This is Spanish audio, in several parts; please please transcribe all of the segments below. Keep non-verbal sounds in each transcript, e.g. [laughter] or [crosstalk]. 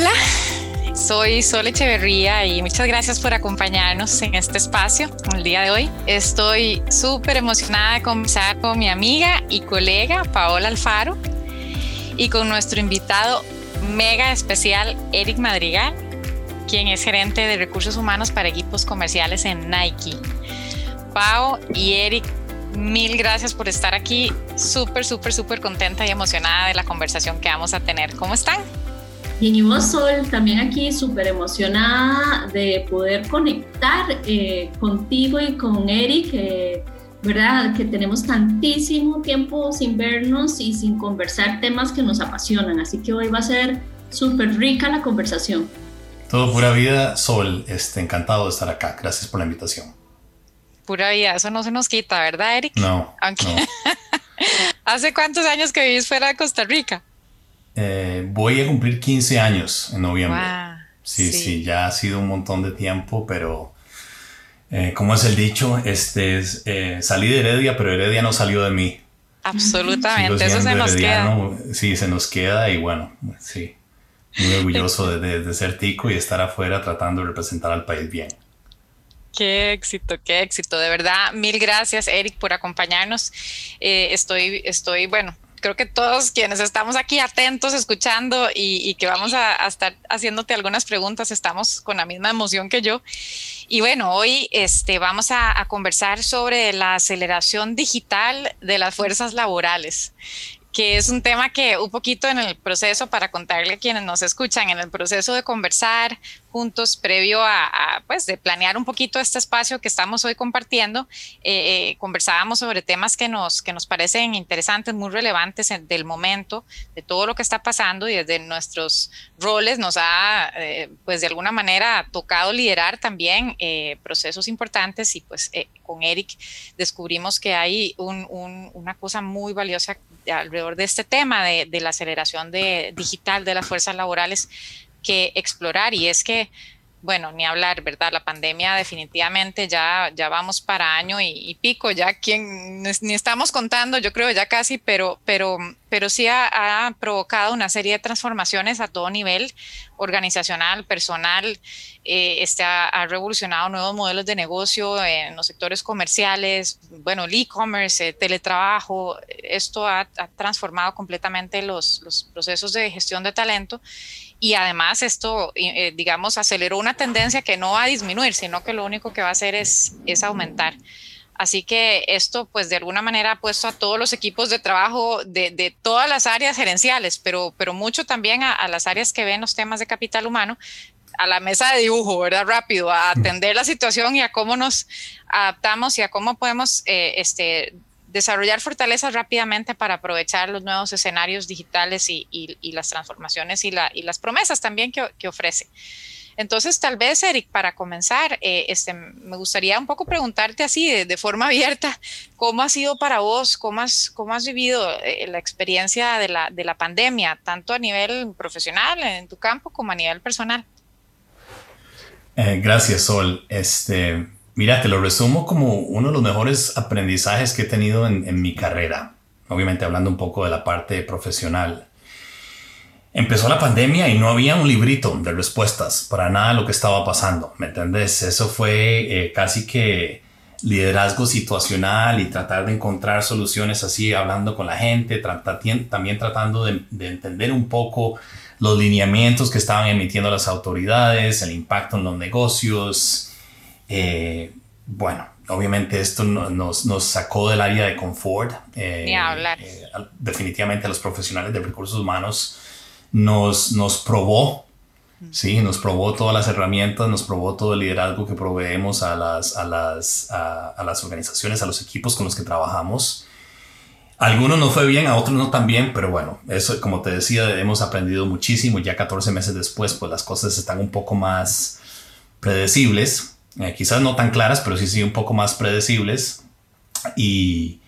Hola, soy Sol Echeverría y muchas gracias por acompañarnos en este espacio el día de hoy. Estoy súper emocionada de conversar con mi amiga y colega Paola Alfaro y con nuestro invitado mega especial Eric Madrigal, quien es gerente de recursos humanos para equipos comerciales en Nike. Pao y Eric, mil gracias por estar aquí. Súper, súper, súper contenta y emocionada de la conversación que vamos a tener. ¿Cómo están? Bien, y vos, Sol, también aquí súper emocionada de poder conectar eh, contigo y con Eric, eh, ¿verdad? Que tenemos tantísimo tiempo sin vernos y sin conversar temas que nos apasionan. Así que hoy va a ser súper rica la conversación. Todo pura vida, Sol, este, encantado de estar acá. Gracias por la invitación. Pura vida, eso no se nos quita, ¿verdad, Eric? No. [laughs] ¿Hace cuántos años que vivís fuera de Costa Rica? Eh, voy a cumplir 15 años en noviembre. sí, sí, ya ha sido un montón de tiempo, pero eh, como es el dicho, este es, eh, salí de Heredia, pero Heredia no salió de mí. Absolutamente, eso se nos queda. Sí, se nos queda y bueno, sí, muy orgulloso de, de ser tico y estar afuera tratando de representar al país bien. Qué éxito, qué éxito. De verdad, mil gracias, Eric, por acompañarnos. estoy, estoy, bueno, creo que todos quienes estamos aquí atentos, escuchando y, que vamos a, estar haciéndote algunas preguntas, estamos con la misma emoción que yo. Y bueno, hoy este, vamos a, a conversar sobre la aceleración digital de las fuerzas laborales que es un tema que un poquito en el proceso, para contarle a quienes nos escuchan, en el proceso de conversar juntos previo a, pues de planear un poquito este espacio que estamos hoy compartiendo, eh, eh, conversábamos sobre temas que nos, que nos parecen interesantes, muy relevantes del momento, de todo lo que está pasando y desde nuestros roles nos ha, eh, pues de alguna manera, tocado liderar también procesos importantes y pues con Eric descubrimos que hay una cosa muy valiosa alrededor de este tema de, de la aceleración de, digital de las fuerzas laborales que explorar y es que bueno, ni hablar, ¿verdad? La pandemia definitivamente ya, ya vamos para año y, pico, ya quien ni estamos contando, yo creo ya casi, pero, pero, pero sí ha, provocado una serie de transformaciones a todo nivel, organizacional, personal, eh, este ha, revolucionado nuevos modelos de negocio en los sectores comerciales, bueno, el e-commerce, eh, teletrabajo, esto ha, ha transformado completamente los, los procesos de gestión de talento y además esto, eh, digamos, aceleró una tendencia que no va a disminuir, sino que lo único que va a hacer es, es aumentar. Así que esto, pues de alguna manera ha puesto a todos los equipos de trabajo de, de todas las áreas gerenciales, pero, pero mucho también a, las áreas que ven los temas de capital humano, a la mesa de dibujo, ¿verdad? Rápido, a atender la situación y a cómo nos adaptamos y a cómo podemos eh, este, desarrollar fortalezas rápidamente para aprovechar los nuevos escenarios digitales y, las transformaciones y, las promesas también que, ofrece. Entonces, tal vez, Eric, para comenzar, eh, este, me gustaría un poco preguntarte así, de, forma [laughs] abierta, ¿cómo ha sido para vos, cómo has, cómo has vivido eh, la experiencia de la, de la pandemia, tanto a nivel profesional en tu campo como a nivel personal? Eh, gracias, Sol. Este, Mira, te lo resumo como uno de los mejores aprendizajes que he tenido en, mi carrera, obviamente hablando un poco de la parte profesional. Empezó la pandemia y no había un librito de respuestas para nada lo que estaba pasando, ¿me entendés? Eso fue eh, casi que liderazgo situacional y tratar de encontrar soluciones así, hablando con la gente, también tratando de, entender un poco los lineamientos que estaban emitiendo las autoridades, el impacto en los negocios, eh, bueno, obviamente esto nos, nos, sacó del área de confort. Eh, hablar. Eh, definitivamente a los profesionales de recursos humanos nos, nos probó, sí, nos probó todas las herramientas, nos probó todo el liderazgo que proveemos a las, a las, a, las organizaciones, a los equipos con los que trabajamos. algunos no fue bien, a otros no tan bien, pero bueno, eso como te decía, hemos aprendido muchísimo. Ya 14 meses después, pues las cosas están un poco más predecibles. Eh, quizás no tan claras, pero sí, sí un poco más predecibles. Y,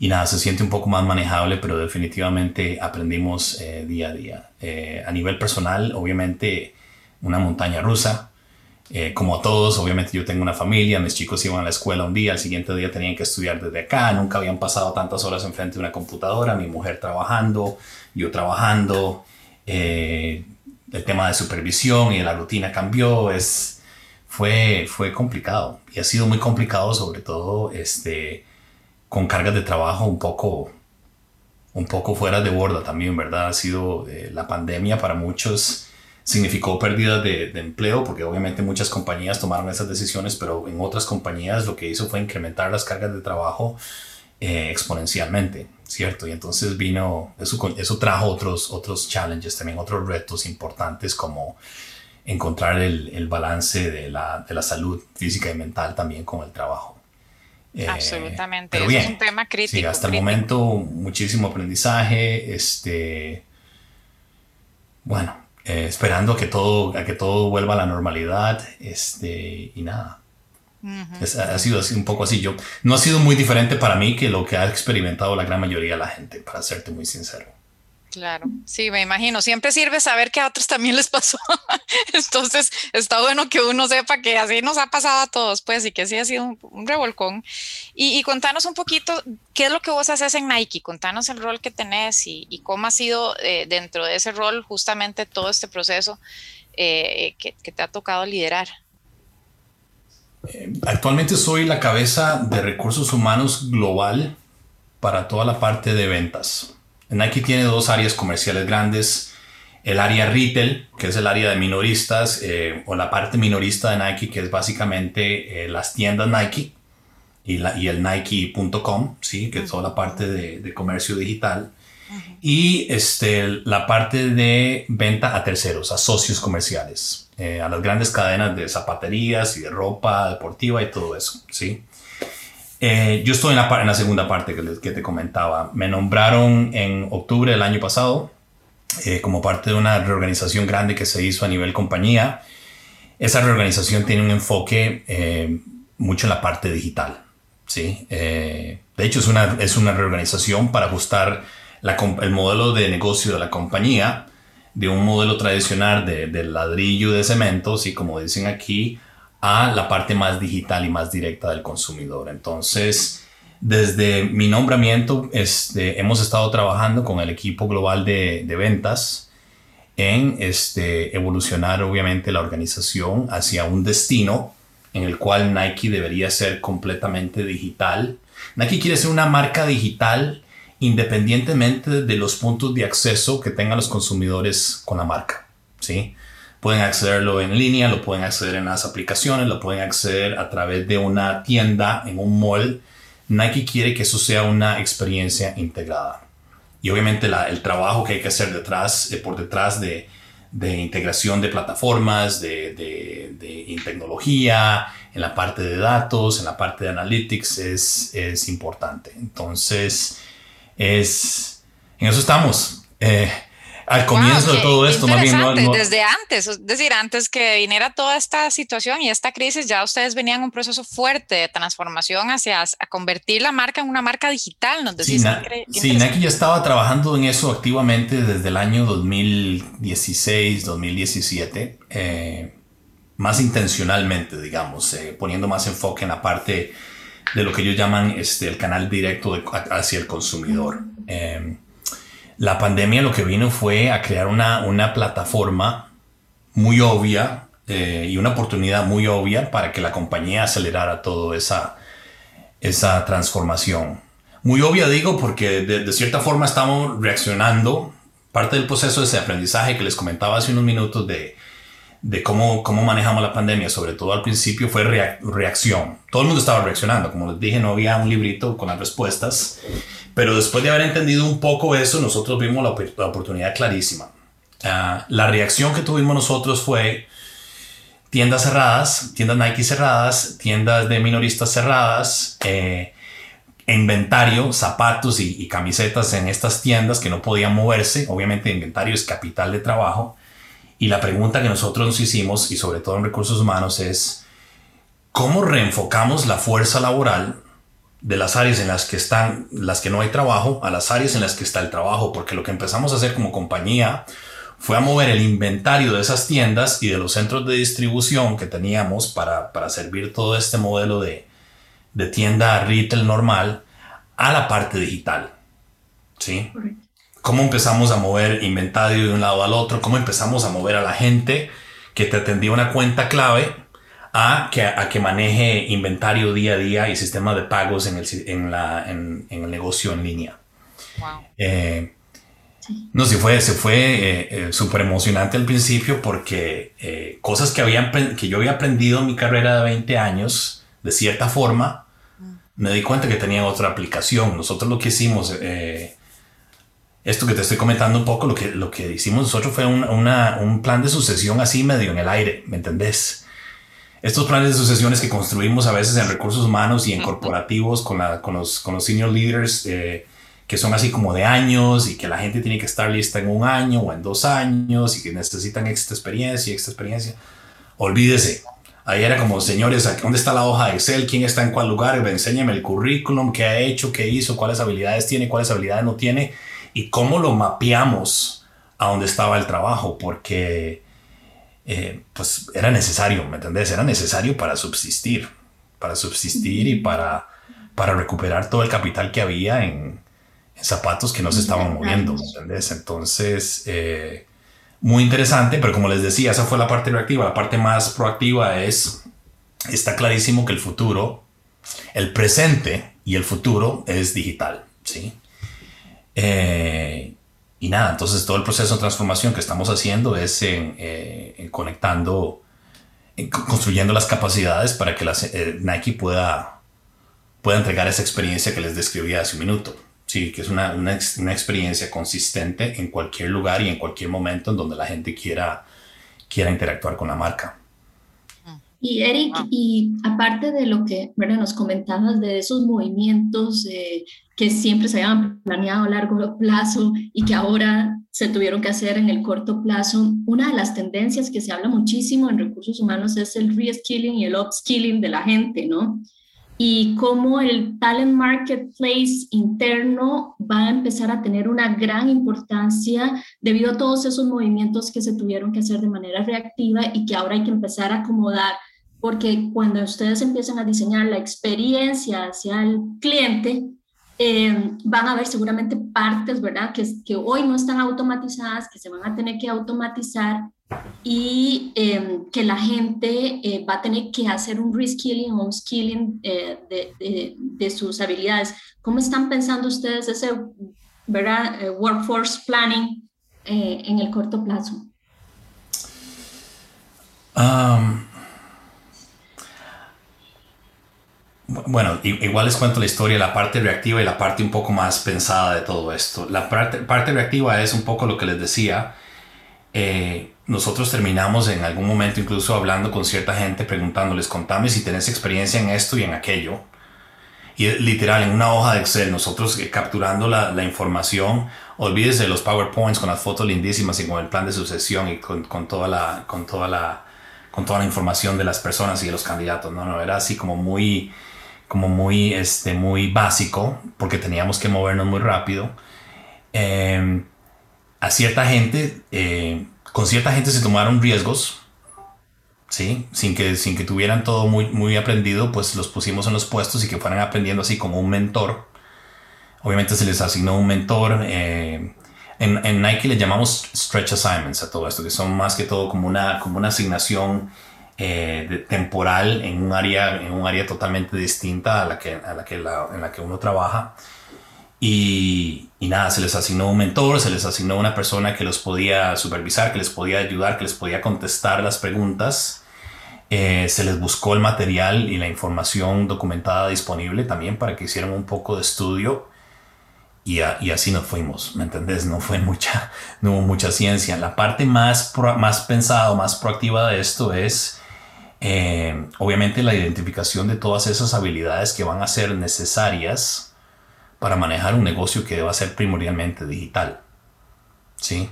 nada, se siente un poco más manejable, pero definitivamente aprendimos eh, día a día. Eh, a nivel personal, obviamente, una montaña rusa. como todos, obviamente yo tengo una familia, mis chicos iban a la escuela un día, al siguiente día tenían que estudiar desde acá, nunca habían pasado tantas horas enfrente de una computadora, mi mujer trabajando, yo trabajando el tema de supervisión y la rutina cambió, es, fue, fue complicado y ha sido muy complicado sobre todo este, con cargas de trabajo un poco, un poco fuera de borda también, ¿verdad? Ha sido eh, la pandemia para muchos significó pérdida de, de, empleo porque obviamente muchas compañías tomaron esas decisiones, pero en otras compañías lo que hizo fue incrementar las cargas de trabajo eh, exponencialmente, ¿cierto? Y entonces vino, eso, eso trajo otros, otros challenges, también otros retos importantes como encontrar el, el balance de la, de la, salud física y mental también con el trabajo. Eh, Absolutamente, pero bien, es un tema crítico. Sí, hasta el momento muchísimo aprendizaje, este, bueno, eh, esperando a que, todo, a que todo vuelva a la normalidad, este, y nada, ha sido así, un poco así. Yo, no ha sido muy diferente para mí que lo que ha experimentado la gran mayoría de la gente, para serte muy sincero. Claro, sí, me imagino. Siempre sirve saber que a otros también les pasó. [laughs] Entonces, está bueno que uno sepa que así nos ha pasado a todos, pues, y que sí ha sido un, revolcón. Y, contanos un poquito, ¿qué es lo que vos haces en Nike? Contanos el rol que tenés y, cómo ha sido eh, dentro de ese rol justamente todo este proceso eh, que te ha tocado liderar. Eh, actualmente soy la cabeza de recursos humanos global para toda la parte de ventas. Nike tiene dos áreas comerciales grandes. El área retail, que es el área de minoristas, eh, o la parte minorista de Nike, que es básicamente eh, las tiendas Nike y, la, y el Nike.com, ¿sí? que es toda la parte de, de comercio digital. Y este, la parte de venta a terceros, a socios comerciales. Eh, a las grandes cadenas de zapaterías y de ropa deportiva y todo eso, ¿sí? Eh, yo estoy en la, segunda parte que, te comentaba. Me nombraron en octubre del año pasado eh, como parte de una reorganización grande que se hizo a nivel compañía. Esa reorganización tiene un enfoque mucho en la parte digital, ¿sí? de hecho, es una, es una reorganización para ajustar el modelo de negocio de la compañía de un modelo tradicional de, de ladrillo de cemento, sí, como dicen aquí, a la parte más digital y más directa del consumidor. Entonces, desde mi nombramiento, este, hemos estado trabajando con el equipo global de, ventas en este, evolucionar obviamente la organización hacia un destino en el cual Nike debería ser completamente digital. Nike quiere ser una marca digital independientemente de los puntos de acceso que tengan los consumidores con la marca. ¿sí? Pueden accederlo en línea, lo pueden acceder en las aplicaciones, lo pueden acceder a través de una tienda, en un mall. Nike quiere que eso sea una experiencia integrada. Y obviamente el trabajo que hay que hacer detrás, eh, por detrás de, de, integración de plataformas, de, de, de, tecnología, en la parte de datos, en la parte de analytics, es, es importante. Entonces, es, en eso estamos. Eh, al comienzo de todo esto, más bien, desde antes, es decir, antes que viniera toda esta situación y esta crisis, ya ustedes venían un proceso fuerte de transformación hacia a convertir la marca en una marca digital, nos decís. Sí, Nike ya estaba trabajando en eso activamente desde el año 2016, 2017, eh, más intencionalmente, digamos, eh, poniendo más enfoque en la parte de lo que ellos llaman este, el canal directo hacia el consumidor. Em, la pandemia lo que vino fue a crear una, una plataforma muy obvia eh, y una oportunidad muy obvia para que la compañía acelerara toda esa, esa transformación. Muy obvia digo porque de, de, cierta forma estamos reaccionando. Parte del proceso de ese aprendizaje que les comentaba hace unos minutos de, de cómo, cómo manejamos la pandemia, sobre todo al principio, fue reacción. Todo el mundo estaba reaccionando. Como les dije, no había un librito con las respuestas. Pero después de haber entendido un poco eso, nosotros vimos la, oportunidad clarísima. Ah, la reacción que tuvimos nosotros fue tiendas cerradas, tiendas Nike cerradas, tiendas de minoristas cerradas, eh, inventario, zapatos y, y, camisetas en estas tiendas que no podían moverse. Obviamente, inventario es capital de trabajo. Y la pregunta que nosotros nos hicimos, y sobre todo en recursos humanos, es cómo reenfocamos la fuerza laboral de las áreas en las que están, las que no hay trabajo, a las áreas en las que está el trabajo, porque lo que empezamos a hacer como compañía fue a mover el inventario de esas tiendas y de los centros de distribución que teníamos para, para servir todo este modelo de, de tienda retail normal a la parte digital. ¿Sí? Cómo empezamos a mover inventario de un lado al otro, cómo empezamos a mover a la gente que te atendía una cuenta clave a que, a que maneje inventario día a día y sistema de pagos en el, en la, en, el negocio en línea. Eh, no, sí fue, se fue eh, eh, súper emocionante al principio porque cosas que, había, que yo había aprendido en mi carrera de 20 años, de cierta forma, me di cuenta que tenía otra aplicación. Nosotros lo que hicimos, esto que te estoy comentando un poco, lo que, lo que hicimos nosotros fue un, un plan de sucesión así medio en el aire, ¿me entendés? estos planes de sucesiones que construimos a veces en recursos humanos y en corporativos con, la, con, los, con los senior leaders, eh, que son así como de años y que la gente tiene que estar lista en un año o en dos años y que necesitan esta experiencia y esta experiencia. Olvídese. Ahí era como, señores, ¿dónde está la hoja de Excel? ¿Quién está en cuál lugar? Enséñame el currículum, qué ha hecho, qué hizo, cuáles habilidades tiene, cuáles habilidades no tiene y cómo lo mapeamos a dónde estaba el trabajo, porque eh, pues era necesario, ¿me entendés? Era necesario para subsistir, para subsistir y para, para recuperar todo el capital que había en, zapatos que no se estaban moviendo, ¿me entendés? Entonces, eh, muy interesante, pero como les decía, esa fue la parte reactiva. La parte más proactiva es, está clarísimo que el futuro, el presente y el futuro es digital, ¿sí? Eh, y nada, entonces todo el proceso de transformación que estamos haciendo es en, eh, conectando, construyendo las capacidades para que eh, Nike pueda, pueda entregar esa experiencia que les describí hace un minuto. Sí, que es una, una, una, experiencia consistente en cualquier lugar y en cualquier momento en donde la gente quiera, quiera interactuar con la marca. Y Eric, y aparte de lo que ¿verdad? nos comentabas de esos movimientos eh, que siempre se habían planeado a largo plazo y que ahora se tuvieron que hacer en el corto plazo, una de las tendencias que se habla muchísimo en recursos humanos es el reskilling y el upskilling de la gente, ¿no? Y cómo el talent marketplace interno va a empezar a tener una gran importancia debido a todos esos movimientos que se tuvieron que hacer de manera reactiva y que ahora hay que empezar a acomodar porque cuando ustedes empiezan a diseñar la experiencia hacia el cliente, eh, van a ver seguramente partes, ¿verdad? Que, que hoy no están automatizadas, que se van a tener que automatizar y eh, que la gente eh, va a tener que hacer un reskilling o un skilling de, de, sus habilidades. ¿Cómo están pensando ustedes ese, ¿verdad? workforce planning en el corto plazo? Um, Bueno, igual les cuento la historia, la parte reactiva y la parte un poco más pensada de todo esto. La parte, parte reactiva es un poco lo que les decía. Eh, nosotros terminamos en algún momento incluso hablando con cierta gente, preguntándoles, contame si tenés experiencia en esto y en aquello. Y literal, en una hoja de Excel, nosotros eh, capturando la, la, información, olvídese de los PowerPoints con las fotos lindísimas y con el plan de sucesión y con, con, toda la, con, toda la, con toda la información de las personas y de los candidatos. No, no, era así como muy como muy, este, muy básico, porque teníamos que movernos muy rápido. Em, a cierta gente, eh, con cierta gente se tomaron riesgos, ¿sí? Sin que, sin que tuvieran todo muy, muy aprendido, pues los pusimos en los puestos y que fueran aprendiendo así como un mentor. Obviamente se les asignó un mentor. Eh, en, Nike le llamamos stretch assignments a todo esto, que son más que todo como una, como una asignación eh, temporal en un área en un área totalmente distinta a la que a la que en la que uno trabaja y, y, nada se les asignó un mentor se les asignó una persona que los podía supervisar que les podía ayudar que les podía contestar las preguntas eh, se les buscó el material y la información documentada disponible también para que hicieran un poco de estudio y, así nos fuimos, ¿me entendés? No fue mucha, [laughs] no hubo mucha ciencia. La parte más, más pensada más proactiva de esto es eh, obviamente la identificación de todas esas habilidades que van a ser necesarias para manejar un negocio que deba ser primordialmente digital. ¿Sí?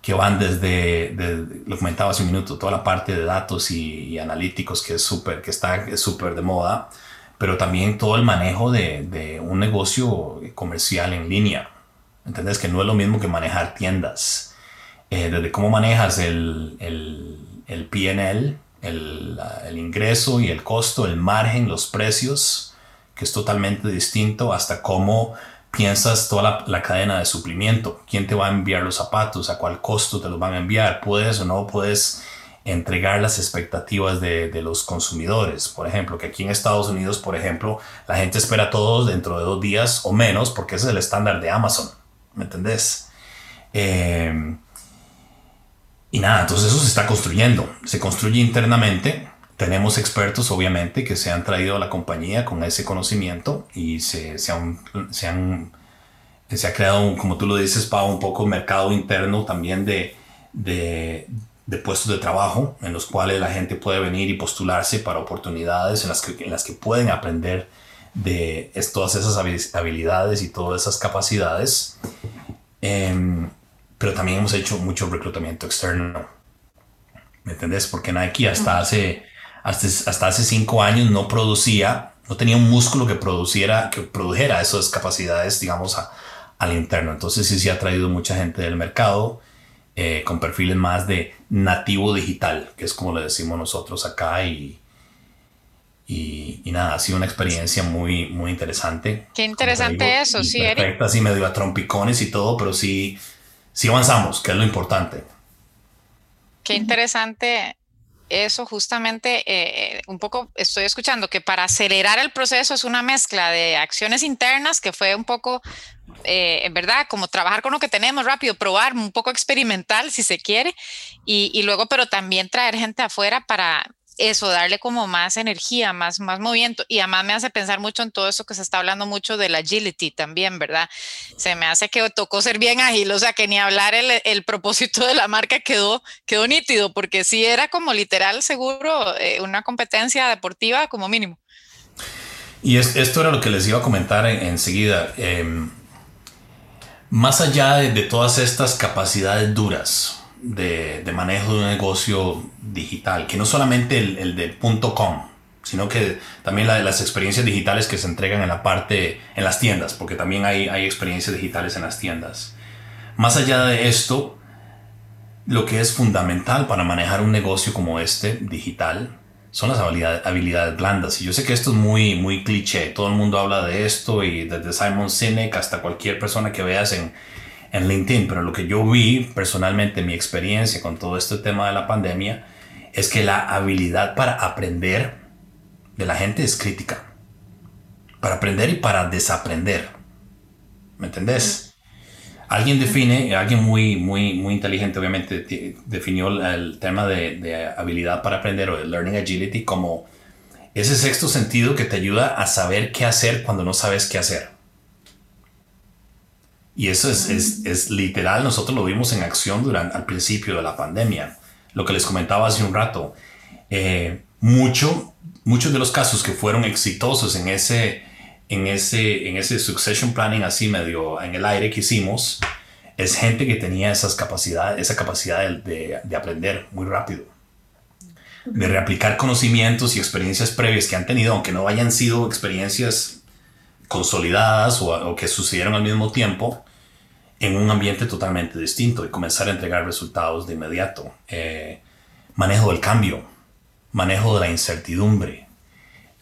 Que van desde, lo comentaba hace un minuto, toda la parte de datos y, analíticos que es súper, que está súper de moda, pero también todo el manejo de, un negocio comercial en línea. ¿Entendés? Que no es lo mismo que manejar tiendas. Eh, desde cómo manejas el, el, el PNL, el, ingreso y el costo, el margen, los precios, que es totalmente distinto, hasta cómo piensas toda la, cadena de suplimiento. ¿Quién te va a enviar los zapatos? ¿A cuál costo te los van a enviar? ¿Puedes o no puedes entregar las expectativas de, los consumidores? Por ejemplo, que aquí en Estados Unidos, por ejemplo, la gente espera todos dentro de dos días o menos porque ese es el estándar de Amazon. ¿Me entendés? Eh, y nada, entonces eso se está construyendo. Se construye internamente tenemos expertos, obviamente, que se han traído a la compañía con ese conocimiento y se, se, han, se, han, se ha creado, como tú lo dices, para un poco mercado interno también de, de, de, puestos de trabajo en los cuales la gente puede venir y postularse para oportunidades en las que, en las que pueden aprender de todas esas habilidades y todas esas capacidades. Em, pero también hemos hecho mucho reclutamiento externo. ¿Me entendés? Porque Nike hasta hace hasta, hace cinco años no producía, no tenía un músculo que produciera, que produjera esas capacidades, digamos, al interno. Entonces sí se ha traído mucha gente del mercado eh, con perfiles más de nativo digital, que es como le decimos nosotros acá y, y, nada, ha sido una experiencia muy, muy interesante. Qué interesante eso, sí, Perfecta, así medio a trompicones y todo, pero sí, sí avanzamos, que es lo importante. Qué interesante eso justamente eh, un poco estoy escuchando que para acelerar el proceso es una mezcla de acciones internas que fue un poco, eh, en verdad, como trabajar con lo que tenemos rápido, probar, un poco experimental si se quiere, y luego, pero también traer gente afuera para eso, darle como más energía, más, más movimiento. Y además me hace pensar mucho en todo eso que se está hablando mucho del agility también, ¿verdad? Se me hace que tocó ser bien ágil, o sea, que ni hablar el, el propósito de la marca quedó, quedó nítido, porque sí era como literal, seguro, eh, una competencia deportiva como mínimo. Y esto era lo que les iba a comentar enseguida. Em, más allá de todas estas capacidades duras, de, manejo de un negocio digital, que no solamente el, el de .com, sino que también la de las experiencias digitales que se entregan en la parte, en las tiendas, porque también hay, hay experiencias digitales en las tiendas. Más allá de esto, lo que es fundamental para manejar un negocio como este, digital, son las habilidades, habilidades blandas. Y yo sé que esto es muy, muy cliché, todo el mundo habla de esto y desde Simon Sinek hasta cualquier persona que veas en, en LinkedIn, pero lo que yo vi personalmente, mi experiencia con todo este tema de la pandemia, es que la habilidad para aprender de la gente es crítica. Para aprender y para desaprender. ¿Me entendés? Alguien define, alguien muy, muy, muy inteligente obviamente definió el tema de, de habilidad para aprender o de learning agility como ese sexto sentido que te ayuda a saber qué hacer cuando no sabes qué hacer. Y eso es, es, es, literal, nosotros lo vimos en acción durante, al principio de la pandemia. Lo que les comentaba hace un rato, eh, mucho, muchos de los casos que fueron exitosos en ese, en, ese, en ese succession planning así medio en el aire que hicimos, es gente que tenía esas capacidades, esa capacidad de, de, aprender muy rápido, de reaplicar conocimientos y experiencias previas que han tenido, aunque no hayan sido experiencias consolidadas o, que sucedieron al mismo tiempo en un ambiente totalmente distinto y comenzar a entregar resultados de inmediato. Eh, manejo del cambio, manejo de la incertidumbre.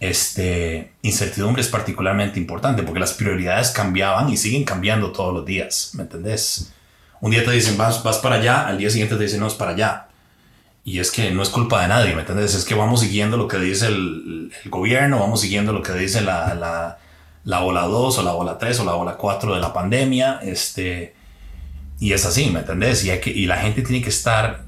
Este, incertidumbre es particularmente importante porque las prioridades cambiaban y siguen cambiando todos los días, ¿me entendés? Un día te dicen vas, vas para allá, al día siguiente te dicen no es para allá. Y es que no es culpa de nadie, ¿me entendés? Es que vamos siguiendo lo que dice el, el gobierno, vamos siguiendo lo que dice la, la la ola 2 o la ola 3 o la ola 4 de la pandemia. Este, y es así, ¿me entendés? Y, que, y la gente tiene que estar...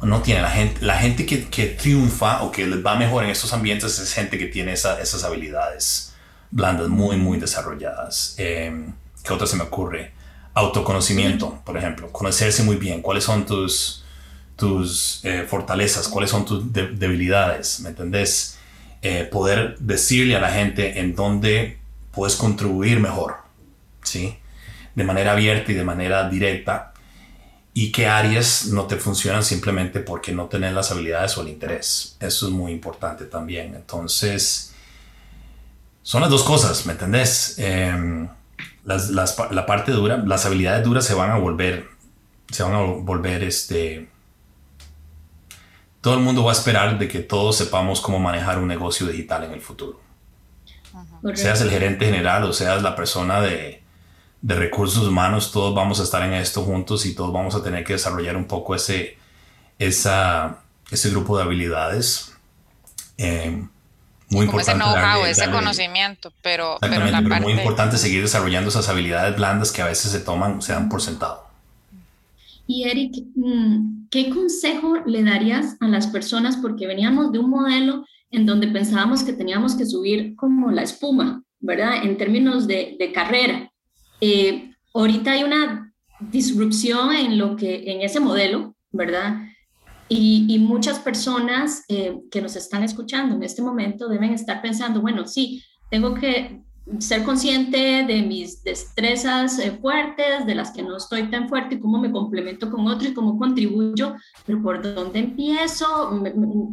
No tiene la gente, la gente que, que triunfa o que les va mejor en estos ambientes es gente que tiene esas habilidades blandas muy, muy desarrolladas. Eh, ¿Qué otra se me ocurre? Autoconocimiento, por ejemplo. Conocerse muy bien. ¿Cuáles son tus, tus eh, fortalezas? ¿Cuáles son tus debilidades? ¿Me entendés? Eh, poder decirle a la gente en dónde puedes contribuir mejor, ¿sí? De manera abierta y de manera directa. Y qué áreas no te funcionan simplemente porque no tenés las habilidades o el interés. Eso es muy importante también. Entonces, son las dos cosas, ¿me entendés? Em, la parte dura, las habilidades duras se van a volver, se van a volver este, todo el mundo va a esperar de que todos sepamos cómo manejar un negocio digital en el futuro. Seas el gerente general o seas la persona de, de, recursos humanos, todos vamos a estar en esto juntos y todos vamos a tener que desarrollar un poco ese, esa, ese grupo de habilidades. Eh, muy importante. Ese know-how, ese conocimiento, pero, pero, la pero muy importante seguir desarrollando esas habilidades blandas que a veces se toman, se dan por sentado. Y Eric, mm, ¿qué consejo le darías a las personas? Porque veníamos de un modelo en donde pensábamos que teníamos que subir como la espuma, ¿verdad? En términos de, carrera. Eh, ahorita hay una disrupción en, lo que, en ese modelo, ¿verdad? Y, y muchas personas eh, que nos están escuchando en este momento deben estar pensando, bueno, sí, tengo que ser consciente de mis destrezas eh, fuertes, de las que no estoy tan fuerte, y cómo me complemento con otros y cómo contribuyo, pero por dónde empiezo,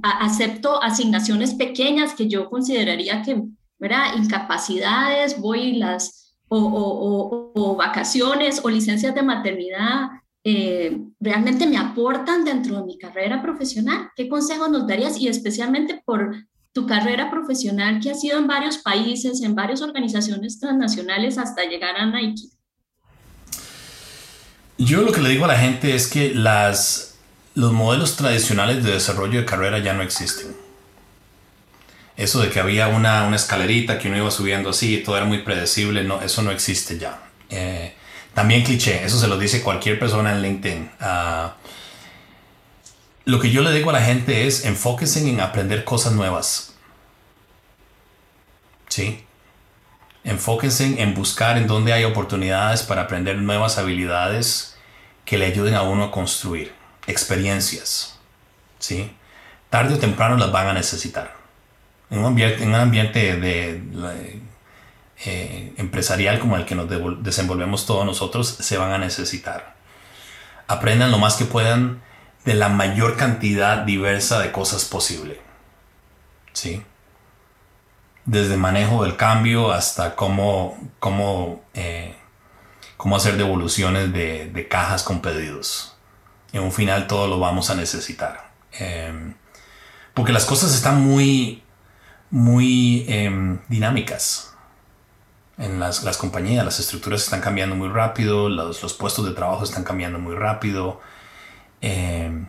acepto asignaciones pequeñas que yo consideraría que, ¿verdad? Incapacidades, voy las, o, o, o, vacaciones o licencias de maternidad, eh, realmente me aportan dentro de mi carrera profesional. ¿Qué consejo nos darías? Y especialmente por tu carrera profesional que ha sido en varios países, en varias organizaciones transnacionales hasta llegar a Nike? Yo lo que le digo a la gente es que las, los modelos tradicionales de desarrollo de carrera ya no existen. Eso de que había una, una escalerita que uno iba subiendo así todo era muy predecible, no, eso no existe ya. Eh, también cliché, eso se lo dice cualquier persona en LinkedIn. Ah, lo que yo le digo a la gente es enfóquense en aprender cosas nuevas. ¿Sí? Enfóquense en buscar en dónde hay oportunidades para aprender nuevas habilidades que le ayuden a uno a construir experiencias. ¿Sí? Tarde o temprano las van a necesitar. En un ambiente, en un ambiente de, eh, empresarial como el que nos desenvolvemos todos nosotros, se van a necesitar. Aprendan lo más que puedan de la mayor cantidad diversa de cosas posible. ¿Sí? Desde manejo del cambio hasta cómo, cómo, eh, cómo hacer devoluciones de, de, cajas con pedidos. En un final todo lo vamos a necesitar. Em, porque las cosas están muy, muy em, dinámicas. En las, las, compañías, las estructuras están cambiando muy rápido, los, los puestos de trabajo están cambiando muy rápido. Eh,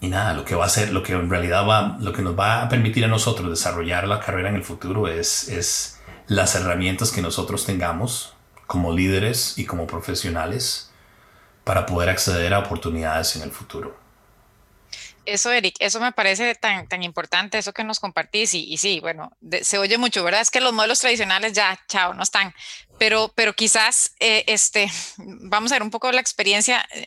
y nada, lo que va a ser, lo que en realidad va, lo que nos va a permitir a nosotros desarrollar la carrera en el futuro es, es las herramientas que nosotros tengamos como líderes y como profesionales para poder acceder a oportunidades en el futuro. Eso, Eric, eso me parece tan, tan importante, eso que nos compartís. Y, y sí, bueno, se oye mucho, ¿verdad? Es que los modelos tradicionales ya, chao, no están. Pero, pero quizás, eh, este, [laughs] vamos a ver un poco la experiencia eh,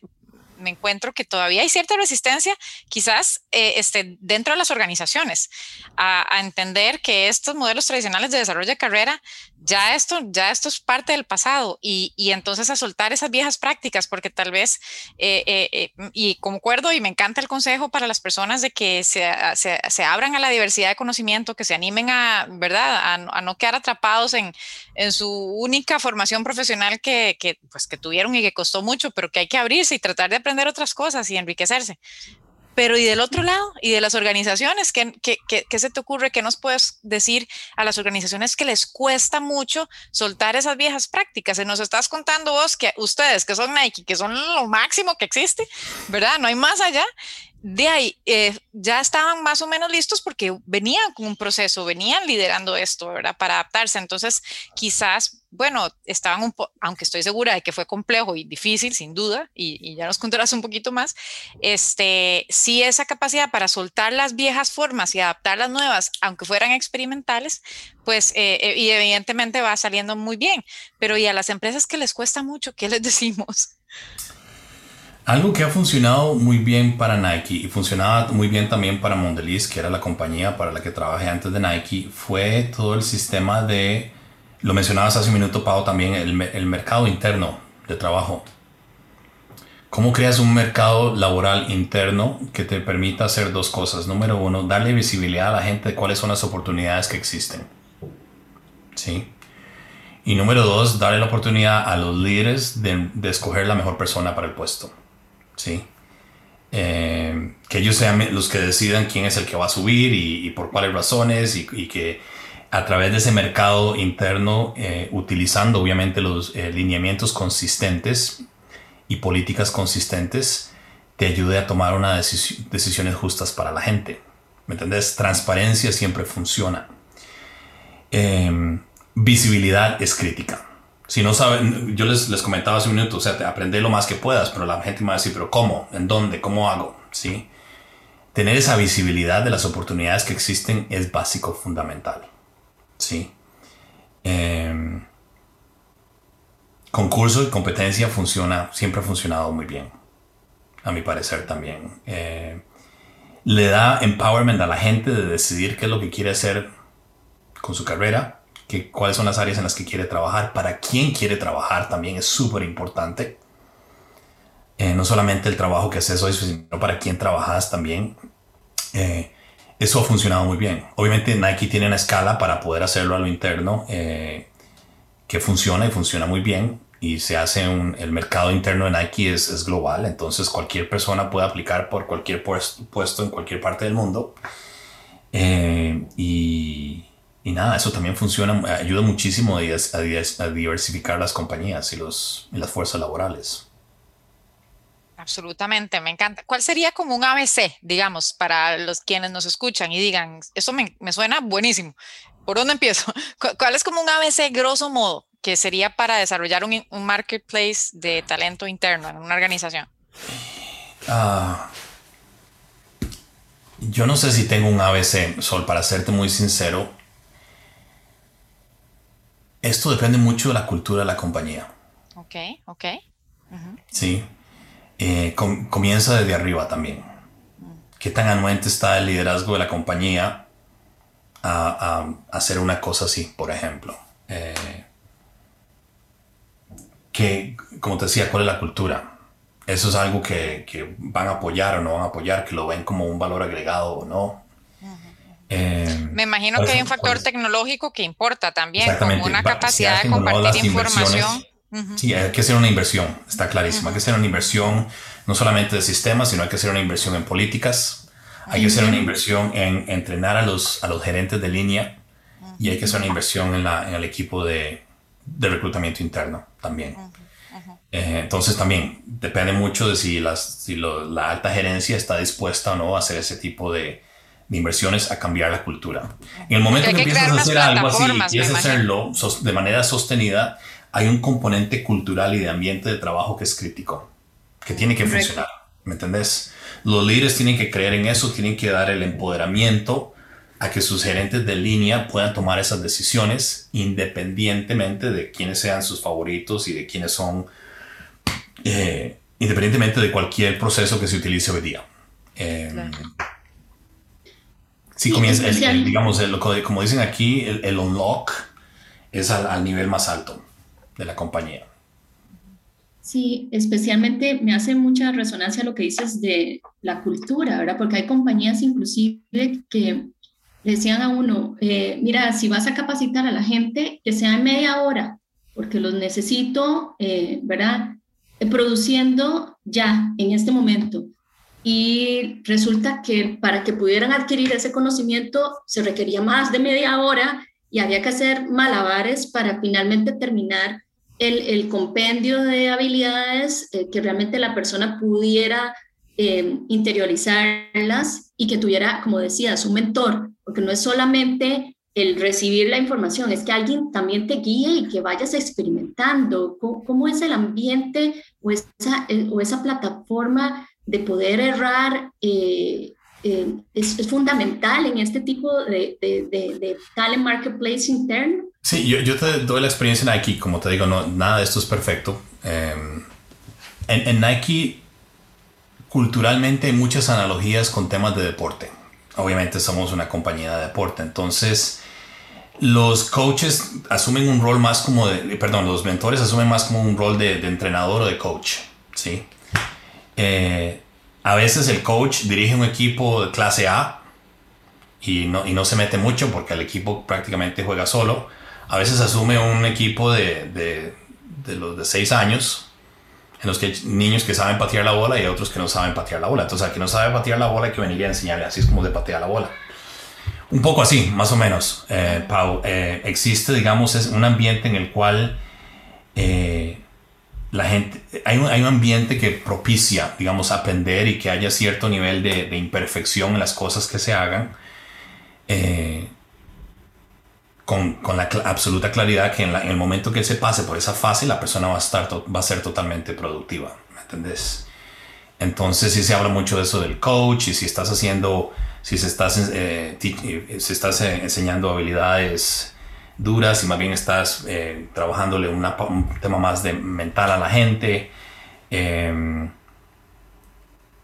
me encuentro que todavía hay cierta resistencia, quizás eh, este, dentro de las organizaciones, a, entender que estos modelos tradicionales de desarrollo de carrera, ya esto, ya esto es parte del pasado y, y entonces a soltar esas viejas prácticas, porque tal vez, eh, eh, y concuerdo y me encanta el consejo para las personas de que se, se, se abran a la diversidad de conocimiento, que se animen a, ¿verdad?, a, a no quedar atrapados en, en, su única formación profesional que, que, pues, que tuvieron y que costó mucho, pero que hay que abrirse y tratar de aprender otras cosas y enriquecerse. Pero y del otro lado, y de las organizaciones, ¿qué, se te ocurre? ¿Qué nos puedes decir a las organizaciones que les cuesta mucho soltar esas viejas prácticas? Se nos estás contando vos que ustedes, que son Nike, que son lo máximo que existe, ¿verdad? No hay más allá de ahí eh, ya estaban más o menos listos porque venían con un proceso, venían liderando esto, ¿verdad? Para adaptarse. Entonces, quizás, bueno, estaban un poco, aunque estoy segura de que fue complejo y difícil, sin duda, y, ya nos contarás un poquito más, este, sí esa capacidad para soltar las viejas formas y adaptar las nuevas, aunque fueran experimentales, pues, eh, eh, y evidentemente va saliendo muy bien. Pero y a las empresas que les cuesta mucho, ¿qué les [laughs] decimos? Algo que ha funcionado muy bien para Nike y funcionaba muy bien también para Mondelez, que era la compañía para la que trabajé antes de Nike, fue todo el sistema de, lo mencionabas hace un minuto, Pau, también el, el mercado interno de trabajo. ¿Cómo creas un mercado laboral interno que te permita hacer dos cosas? Número uno, darle visibilidad a la gente de cuáles son las oportunidades que existen. ¿Sí? Y número dos, darle la oportunidad a los líderes de, de escoger la mejor persona para el puesto. ¿sí? Eh, que ellos sean los que decidan quién es el que va a subir y, por cuáles razones y, que a través de ese mercado interno, eh, utilizando obviamente los eh, lineamientos consistentes y políticas consistentes, te ayude a tomar unas decisiones justas para la gente. ¿Me entendés? Transparencia siempre funciona. Em, visibilidad es crítica. Si no saben, yo les, les comentaba hace un minuto, o sea, te aprende lo más que puedas, pero la gente me va a decir, pero ¿cómo? ¿En dónde? ¿Cómo hago? ¿Sí? Tener esa visibilidad de las oportunidades que existen es básico, fundamental. ¿Sí? Em, concurso y competencia funciona, siempre ha funcionado muy bien, a mi parecer también. Eh, le da empowerment a la gente de decidir qué es lo que quiere hacer con su carrera, que, cuáles son las áreas en las que quiere trabajar, para quién quiere trabajar también es súper importante. Eh, no solamente el trabajo que haces hoy, sino para quién trabajas también. Eh, eso ha funcionado muy bien. Obviamente Nike tiene una escala para poder hacerlo a lo interno eh, que funciona y funciona muy bien y se hace un, el mercado interno de Nike es, global, entonces cualquier persona puede aplicar por cualquier puesto, puesto en cualquier parte del mundo. Eh, y, nada, eso también funciona, ayuda muchísimo a, a, diversificar las compañías y, los, y las fuerzas laborales. Absolutamente, me encanta. ¿Cuál sería como un ABC, digamos, para los quienes nos escuchan y digan, eso me, me suena buenísimo? ¿Por dónde empiezo? [laughs] ¿Cuál es como un ABC grosso modo que sería para desarrollar un, un marketplace de talento interno en una organización? Uh, yo no sé si tengo un ABC, Sol, para serte muy sincero. Esto depende mucho de la cultura de la compañía. Ok, ok. Uh -huh. Sí. Eh, com comienza desde arriba también. ¿Qué tan anuente está el liderazgo de la compañía a, a, hacer una cosa así, por ejemplo? Eh, que, como te decía, cuál es la cultura. Eso es algo que, que, van a apoyar o no van a apoyar, que lo ven como un valor agregado o no. Eh, Me imagino que hay un factor pues, tecnológico que importa también, como una capacidad de compartir información. Uh -huh. Sí, hay que hacer una inversión, está clarísimo. Uh -huh. Hay que hacer una inversión no solamente de sistemas, sino hay que hacer una inversión en políticas. Hay que hacer una inversión en entrenar a los, a los gerentes de línea y hay que hacer una inversión en, la, en el equipo de, de reclutamiento interno también. Eh, entonces también depende mucho de si, las, si lo, la alta gerencia está dispuesta o no a hacer ese tipo de, de inversiones a cambiar la cultura. En el momento que, que empiezas a hacer algo así y a hacerlo de manera sostenida, hay un componente cultural y de ambiente de trabajo que es crítico, que tiene que Correcto. funcionar. ¿Me entendés? Los líderes tienen que creer en eso, tienen que dar el empoderamiento a que sus gerentes de línea puedan tomar esas decisiones independientemente de quiénes sean sus favoritos y de quiénes son, eh, independientemente de cualquier proceso que se utilice hoy día. Eh, claro. Sí, comienza, el, el, digamos, el, como dicen aquí, el, unlock es al, al, nivel más alto de la compañía. Sí, especialmente me hace mucha resonancia lo que dices de la cultura, ¿verdad? Porque hay compañías inclusive que decían a uno, eh, mira, si vas a capacitar a la gente, que sea en media hora, porque los necesito, eh, ¿verdad? Eh, produciendo ya, en este momento. Y resulta que para que pudieran adquirir ese conocimiento se requería más de media hora y había que hacer malabares para finalmente terminar el, compendio de habilidades eh, que realmente la persona pudiera eh, interiorizarlas y que tuviera, como decías, un mentor, porque no es solamente el recibir la información, es que alguien también te guíe y que vayas experimentando cómo, es el ambiente o esa, eh, o esa plataforma de poder errar. Es, fundamental en este tipo de, de, de talent marketplace interno. Sí, yo, yo, te doy la experiencia en Nike, como te digo, no, nada de esto es perfecto. Eh, en, en Nike culturalmente hay muchas analogías con temas de deporte. Obviamente somos una compañía de deporte, entonces los coaches asumen un rol más como de, perdón, los mentores asumen más como un rol de, entrenador o de coach, ¿sí? Eh, a veces el coach dirige un equipo de clase A y no, y no se mete mucho porque el equipo prácticamente juega solo. A veces asume un equipo de, de, los de 6 años en los que hay niños que saben patear la bola y otros que no saben patear la bola. Entonces, al que no sabe patear la bola hay que venir a enseñarle, así es como se patea la bola. Un poco así, más o menos, eh, Pau. Eh, existe, digamos, es un ambiente en el cual eh, la gente, hay un, hay un, ambiente que propicia, digamos, aprender y que haya cierto nivel de imperfección en las cosas que se hagan, con, con, la absoluta claridad que en, en, el momento que se pase por esa fase, la persona va a, estar va a ser totalmente productiva, ¿me entendés? Entonces, sí se habla mucho de eso del coach y si estás haciendo si se estás, eh, eh, se estás eh, enseñando habilidades duras y más bien estás eh, trabajándole una, un tema más de mental a la gente.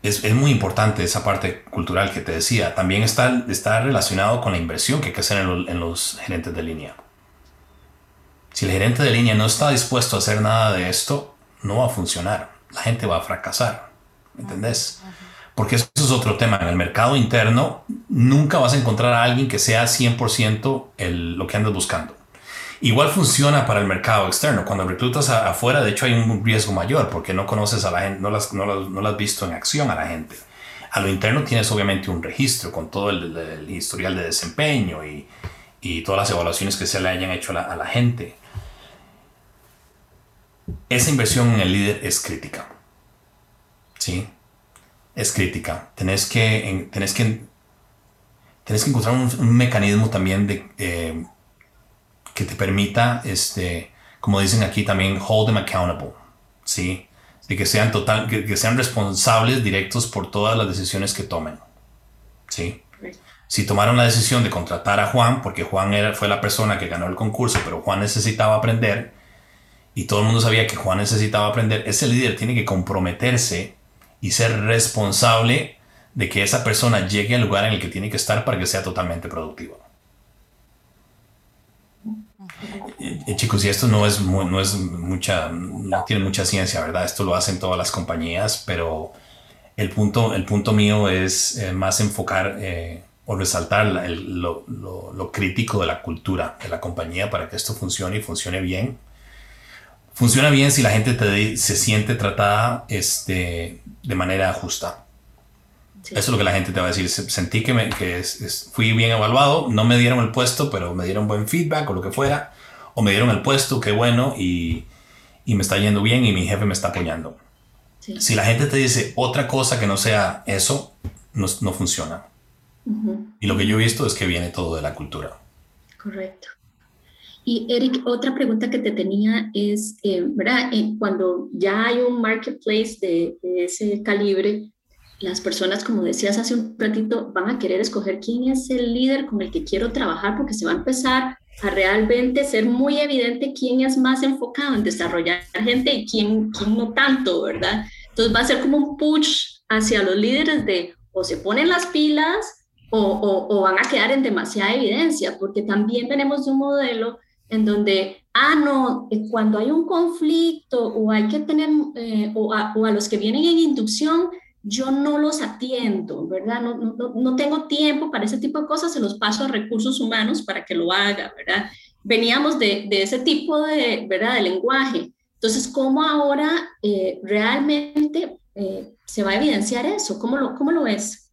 Es, es, muy importante esa parte cultural que te decía. También está, está relacionado con la inversión que hay que hacer en, en los gerentes de línea. Si el gerente de línea no está dispuesto a hacer nada de esto, no va a funcionar. La gente va a fracasar. ¿Me entendés? porque eso es otro tema. En el mercado interno nunca vas a encontrar a alguien que sea 100% el, lo que andas buscando. Igual funciona para el mercado externo. Cuando reclutas afuera, de hecho, hay un riesgo mayor porque no conoces a la gente, no las, no las, no las has visto en acción a la gente. A lo interno tienes obviamente un registro con todo el, historial de desempeño y, y, todas las evaluaciones que se le hayan hecho a la, a la gente. Esa inversión en el líder es crítica. ¿Sí? es crítica. Tenés que, tenés que, tenés que encontrar un, mecanismo también de, eh, que te permita, este, como dicen aquí también, hold them accountable. ¿sí? De que sean, total, que, sean responsables directos por todas las decisiones que tomen. ¿sí? Si tomaron la decisión de contratar a Juan, porque Juan era, fue la persona que ganó el concurso, pero Juan necesitaba aprender, y todo el mundo sabía que Juan necesitaba aprender, ese líder tiene que comprometerse y ser responsable de que esa persona llegue al lugar en el que tiene que estar para que sea totalmente productivo. Y, chicos, y esto no es, no es mucha, no tiene mucha ciencia, ¿verdad? Esto lo hacen todas las compañías, pero el punto, el punto mío es eh, más enfocar eh, o resaltar lo, crítico de la cultura de la compañía para que esto funcione y funcione bien funciona bien si la gente se siente tratada este, de manera justa. Eso es lo que la gente te va a decir. Sentí que, me, que fui bien evaluado, no me dieron el puesto, pero me dieron buen feedback o lo que fuera, o me dieron el puesto, qué bueno, y, y me está yendo bien y mi jefe me está apoyando. Si la gente te dice otra cosa que no sea eso, no, no funciona. Y lo que yo he visto es que viene todo de la cultura. Correcto. Y Eric, otra pregunta que te tenía es, eh, ¿verdad? Eh, cuando ya hay un marketplace de, ese calibre, las personas, como decías hace un ratito, van a querer escoger quién es el líder con el que quiero trabajar porque se va a empezar a realmente ser muy evidente quién es más enfocado en desarrollar gente y quién, no tanto, ¿verdad? Entonces va a ser como un push hacia los líderes de o se ponen las pilas o, van a quedar en demasiada evidencia, porque también venimos de un modelo en donde, ah, no, eh, cuando hay un conflicto o hay que tener, eh, o, a, los que vienen en inducción, yo no los atiendo, ¿verdad? No, no, no, tengo tiempo para ese tipo de cosas, se los paso a recursos humanos para que lo haga, ¿verdad? Veníamos de, de ese tipo de, ¿verdad? de lenguaje. Entonces, ¿cómo ahora eh, realmente se va a evidenciar eso? ¿Cómo lo, cómo lo ves?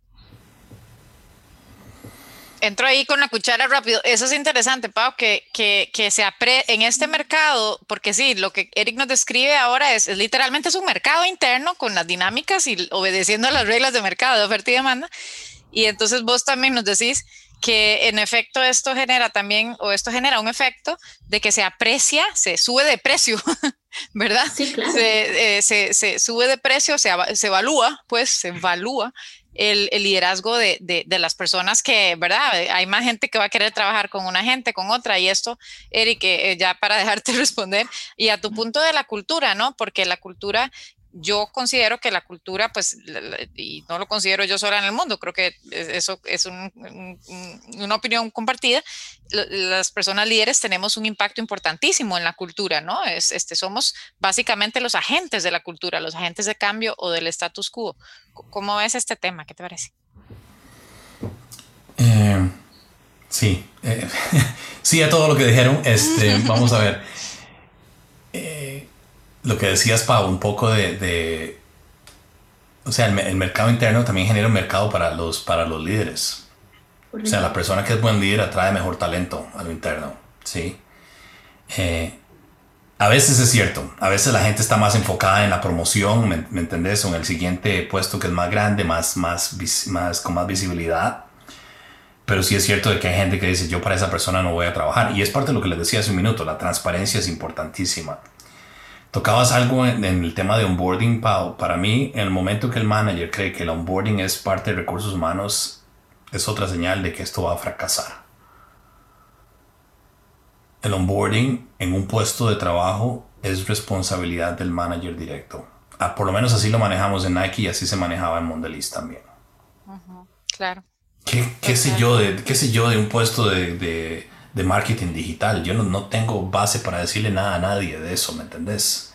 Entro ahí con la cuchara rápido. Eso es interesante, Pau, que, que, que se apre en este mercado, porque sí, lo que Eric nos describe ahora es, literalmente es un mercado interno con las dinámicas y obedeciendo a las reglas de mercado de oferta y demanda. Y entonces vos también nos decís que en efecto esto genera también, o esto genera un efecto de que se aprecia, se sube de precio, [laughs] ¿verdad? Sí, claro. Se, eh, se, se sube de precio, se, se evalúa, pues se evalúa el, liderazgo de, de, las personas que, ¿verdad? Hay más gente que va a querer trabajar con una gente, con otra, y esto, Eric, eh, ya para [laughs] dejarte responder, y a tu punto de la cultura, ¿no? Porque la cultura yo considero que la cultura, pues, y no lo considero yo sola en el mundo, creo que eso es una opinión compartida, las personas líderes tenemos un impacto importantísimo en la cultura, ¿no? Es, este, somos básicamente los agentes de la cultura, los agentes de cambio o del status quo. ¿Cómo ves este tema? ¿Qué te parece? Eh, sí, eh, [laughs] sí a todo lo que dijeron. Este, [laughs] vamos a ver. [laughs] Eh, lo que decías, Pau, un poco de, o sea, el, mercado interno también genera un mercado para los, para los líderes. O sea, la persona que es buen líder atrae mejor talento a lo interno, ¿sí? Eh, a veces es cierto, a veces la gente está más enfocada en la promoción, ¿me, ¿me, entendés? O en el siguiente puesto que es más grande, más, más, más, con más visibilidad. Pero sí es cierto de que hay gente que dice, yo para esa persona no voy a trabajar. Y es parte de lo que les decía hace un minuto, la transparencia es importantísima. Tocabas algo en, en el tema de onboarding, Pau. Para mí, en el momento que el manager cree que el onboarding es parte de recursos humanos, es otra señal de que esto va a fracasar el onboarding en un puesto de trabajo es responsabilidad del manager directo. Ah, por lo menos así lo manejamos en Nike y así se manejaba en Mondelez también. claro. ¿Qué, sé yo de, ¿Qué sé yo de un puesto de, marketing digital? Yo no, tengo base para decirle nada a nadie de eso, ¿me entendés?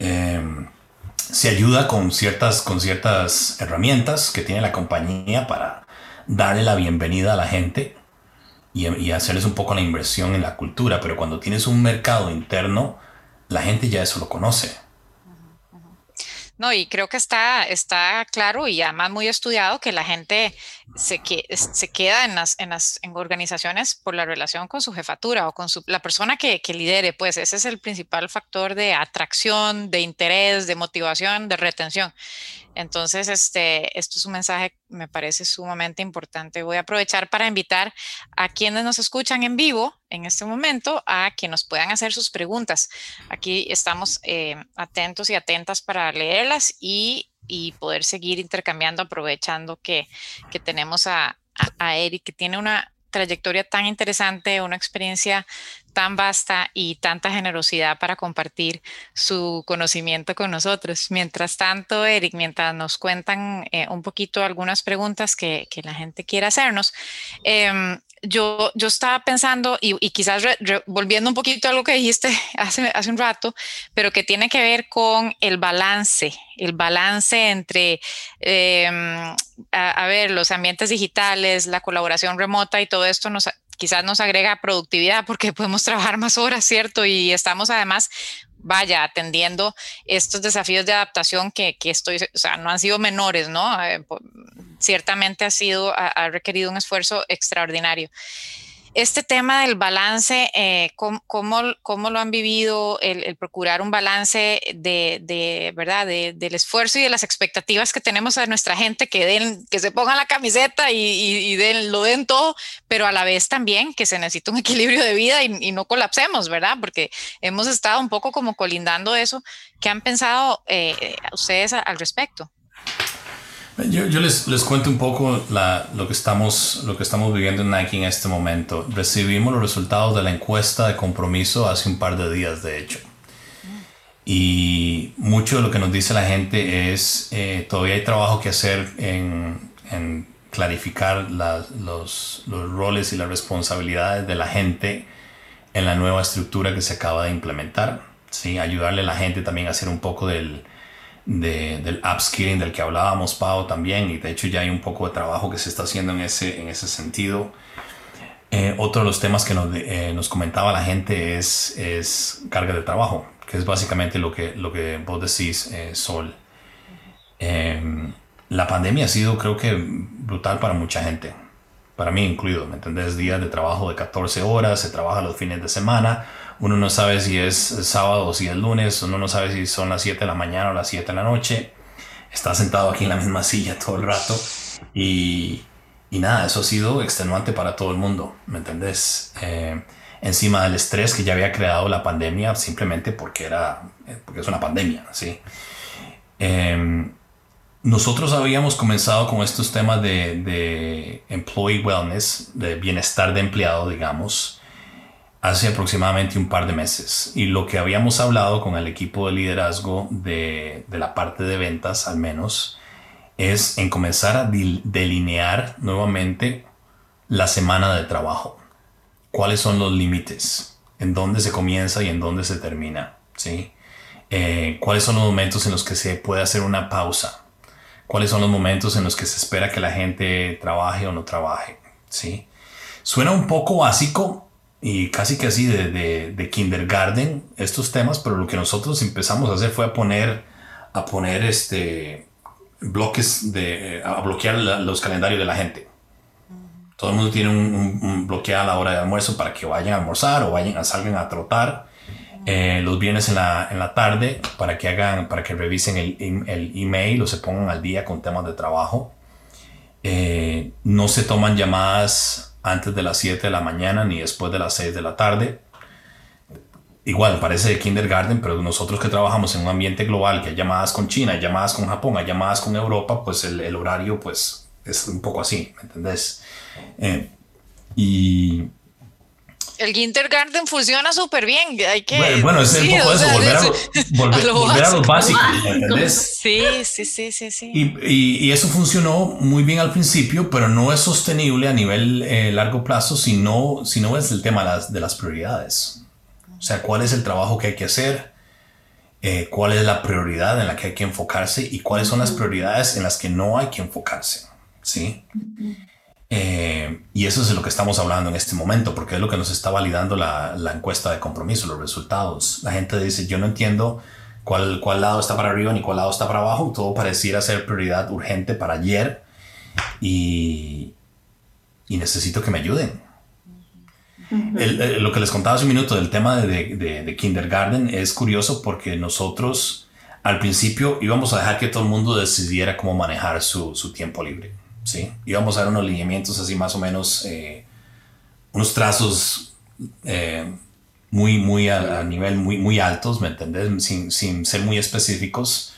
Em, se ayuda con ciertas, con ciertas herramientas que tiene la compañía para darle la bienvenida a la gente y, hacerles un poco la inversión en la cultura, pero cuando tienes un mercado interno, la gente ya eso lo conoce. No, y creo que está, está claro y además muy estudiado que la gente se, que, se queda en las, en las en organizaciones por la relación con su jefatura o con su, la persona que, que lidere, pues ese es el principal factor de atracción, de interés, de motivación, de retención. Entonces, este, esto es un mensaje me parece sumamente importante. Voy a aprovechar para invitar a quienes nos escuchan en vivo en este momento a que nos puedan hacer sus preguntas. Aquí estamos eh, atentos y atentas para leerlas y, poder seguir intercambiando, aprovechando que, tenemos a, a Eric, que tiene una trayectoria tan interesante, una experiencia tan vasta y tanta generosidad para compartir su conocimiento con nosotros. Mientras tanto, Eric, mientras nos cuentan eh, un poquito algunas preguntas que, que, la gente quiera hacernos, eh, yo, yo estaba pensando y, quizás volviendo un poquito a lo que dijiste [laughs] hace, hace un rato, pero que tiene que ver con el balance, el balance entre, em, a, ver, los ambientes digitales, la colaboración remota y todo esto nos, quizás nos agrega productividad porque [laughs] podemos trabajar más horas, ¿cierto? Y estamos además vaya, atendiendo estos desafíos de adaptación que, que, estoy, o sea, no han sido menores, ¿no? Eh, ciertamente ha sido, ha, requerido un esfuerzo extraordinario. Este tema del balance, eh, ¿cómo, cómo, lo han vivido? El, procurar un balance de, de ¿verdad? del esfuerzo y de las expectativas que tenemos a nuestra gente, que, den, que se pongan la camiseta y, y, den, lo den todo, pero a la vez también que se necesita un equilibrio de vida y, no colapsemos, ¿verdad? Porque hemos estado un poco como colindando eso. ¿Qué han pensado eh, ustedes al respecto? Yo, yo les, les, cuento un poco la, lo, que estamos, lo que estamos viviendo en Nike en este momento. Recibimos los resultados de la encuesta de compromiso hace un par de días, de hecho. Y mucho de lo que nos dice la gente es, eh, todavía hay trabajo que hacer en, en clarificar la, los, los roles y las responsabilidades de la gente en la nueva estructura que se acaba de implementar. ¿sí? Ayudarle a la gente también a hacer un poco del, de, del upskilling del que hablábamos, Pau, también, y de hecho ya hay un poco de trabajo que se está haciendo en ese, en ese sentido. Eh, otro de los temas que nos, eh, nos, comentaba la gente es, es carga de trabajo, que es básicamente lo que, lo que vos decís, eh, Sol. Em, la pandemia ha sido, creo que, brutal para mucha gente, para mí incluido, ¿me entendés? Días de trabajo de 14 horas, se trabaja los fines de semana, uno no sabe si es sábado o si es lunes, uno no sabe si son las 7 de la mañana o las 7 de la noche. Está sentado aquí en la misma silla todo el rato y, y nada, eso ha sido extenuante para todo el mundo, ¿me entendés? Eh, encima del estrés que ya había creado la pandemia simplemente porque era porque es una pandemia, ¿sí? Em, nosotros habíamos comenzado con estos temas de, de employee wellness, de bienestar de empleado, digamos, hace aproximadamente un par de meses y lo que habíamos hablado con el equipo de liderazgo de, la parte de ventas al menos es en comenzar a delinear nuevamente la semana de trabajo. ¿Cuáles son los límites? ¿En dónde se comienza y en dónde se termina? ¿Sí? Eh, ¿Cuáles son los momentos en los que se puede hacer una pausa? ¿Cuáles son los momentos en los que se espera que la gente trabaje o no trabaje? ¿Sí? Suena un poco básico, y casi que así de, de, kindergarten estos temas, pero lo que nosotros empezamos a hacer fue a poner, a poner este, bloques de, a bloquear los calendarios de la gente. Todo el mundo tiene un, un, bloqueado a la hora de almuerzo para que vayan a almorzar o vayan a salgan a trotar. Eh, los viernes en la, en la, tarde para que hagan, para que revisen el, el, email o se pongan al día con temas de trabajo. Eh, no se toman llamadas antes de las 7 de la mañana ni después de las 6 de la tarde. Igual, parece de kindergarten, pero nosotros que trabajamos en un ambiente global, que hay llamadas con China, hay llamadas con Japón, hay llamadas con Europa, pues el, el horario pues es un poco así, ¿me entendés? Eh, y el kindergarten funciona súper bien. Hay que, bueno, es un poco eso, volver, a, [laughs] volver, a, los básicos, ¿entendés? Sí, sí, sí, sí. sí. Y, y, eso funcionó muy bien al principio, pero no es sostenible a nivel eh, largo plazo si no, si no es el tema de las, de las prioridades. O sea, cuál es el trabajo que hay que hacer, eh, cuál es la prioridad en la que hay que enfocarse y cuáles son las prioridades en las que no hay que enfocarse. ¿Sí? Eh, y eso es de lo que estamos hablando en este momento, porque es lo que nos está validando la, la, encuesta de compromiso, los resultados. La gente dice, yo no entiendo cuál, cuál lado está para arriba ni cuál lado está para abajo, todo pareciera ser prioridad urgente para ayer y, y necesito que me ayuden. lo que les contaba hace un minuto del tema de, de, de, kindergarten es curioso porque nosotros al principio íbamos a dejar que todo el mundo decidiera cómo manejar su, su tiempo libre ¿sí? Íbamos a dar unos lineamientos así más o menos, eh, unos trazos eh, muy, muy a, nivel muy, muy altos, ¿me entendés? Sin, sin, ser muy específicos,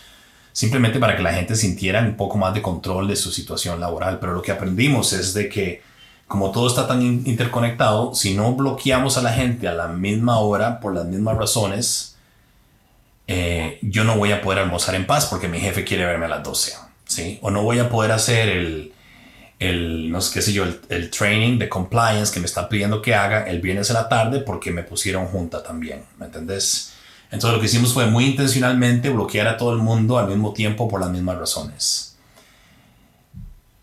simplemente para que la gente sintiera un poco más de control de su situación laboral. Pero lo que aprendimos es de que como todo está tan interconectado, si no bloqueamos a la gente a la misma hora por las mismas razones, eh, yo no voy a poder almorzar en paz porque mi jefe quiere verme a las 12. ¿sí? O no voy a poder hacer el, el, no sé qué sé yo, el, training de compliance que me está pidiendo que haga el viernes en la tarde porque me pusieron junta también, ¿me entendés? Entonces lo que hicimos fue muy intencionalmente bloquear a todo el mundo al mismo tiempo por las mismas razones.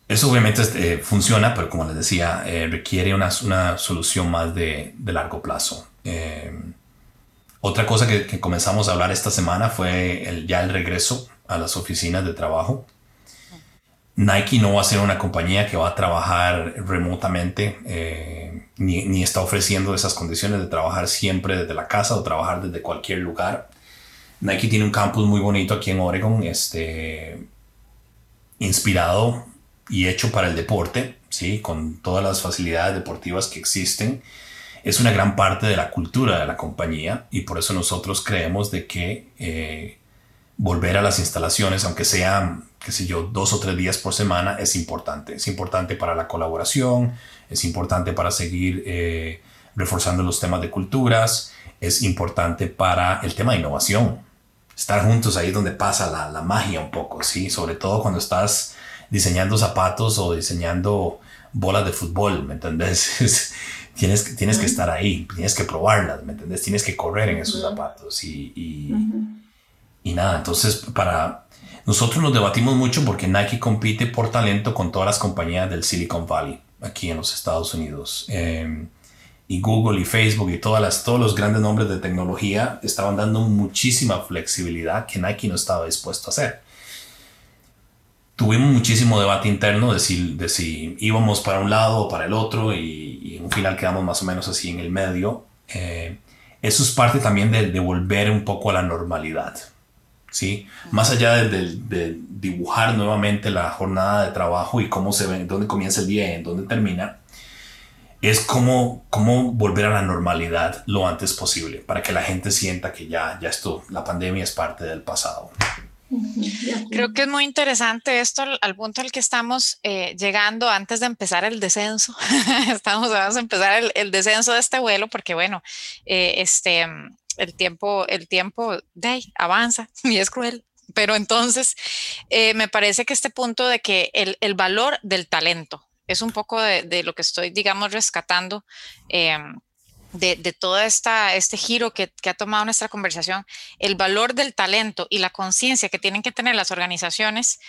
Eso obviamente este, funciona, pero como les decía, eh, requiere una, una, solución más de, de largo plazo. Eh, otra cosa que, que, comenzamos a hablar esta semana fue el, ya el regreso a las oficinas de trabajo. Nike no va a ser una compañía que va a trabajar remotamente, eh, ni, está ofreciendo esas condiciones de trabajar siempre desde la casa o trabajar desde cualquier lugar. Nike tiene un campus muy bonito aquí en Oregon, este, inspirado y hecho para el deporte, ¿sí? con todas las facilidades deportivas que existen. Es una gran parte de la cultura de la compañía y por eso nosotros creemos de que eh, volver a las instalaciones, aunque sean, qué sé yo, dos o tres días por semana, es importante. Es importante para la colaboración, es importante para seguir eh, reforzando los temas de culturas, es importante para el tema de innovación. Estar juntos ahí es donde pasa la, la magia un poco, ¿sí? Sobre todo cuando estás diseñando zapatos o diseñando bolas de fútbol, ¿me entendés? [laughs] tienes, tienes que estar ahí, tienes que probarlas, ¿me entendés? Tienes que correr en esos zapatos y, y y nada, entonces para nosotros nos debatimos mucho porque Nike compite por talento con todas las compañías del Silicon Valley aquí en los Estados Unidos. Em, y Google y Facebook y todas las, todos los grandes nombres de tecnología estaban dando muchísima flexibilidad que Nike no estaba dispuesto a hacer. Tuvimos muchísimo debate interno de si, de si íbamos para un lado o para el otro y, en un final quedamos más o menos así en el medio. Eh, eso es parte también de, de volver un poco a la normalidad. ¿Sí? Más allá de, dibujar nuevamente la jornada de trabajo y cómo se ve, dónde comienza el día y en dónde termina, es cómo, volver a la normalidad lo antes posible para que la gente sienta que ya, ya esto, la pandemia es parte del pasado. Creo que es muy interesante esto al, punto al que estamos eh, llegando antes de empezar el descenso. [laughs] estamos vamos a empezar el, descenso de este vuelo porque bueno, eh, este, el tiempo, el tiempo de avanza [laughs] y es cruel. Pero entonces eh, me parece que este punto de que el, valor del talento es un poco de, lo que estoy, digamos, rescatando. Em, de, de, todo esta, este giro que, ha tomado nuestra conversación, el valor del talento y la conciencia que tienen que tener las organizaciones,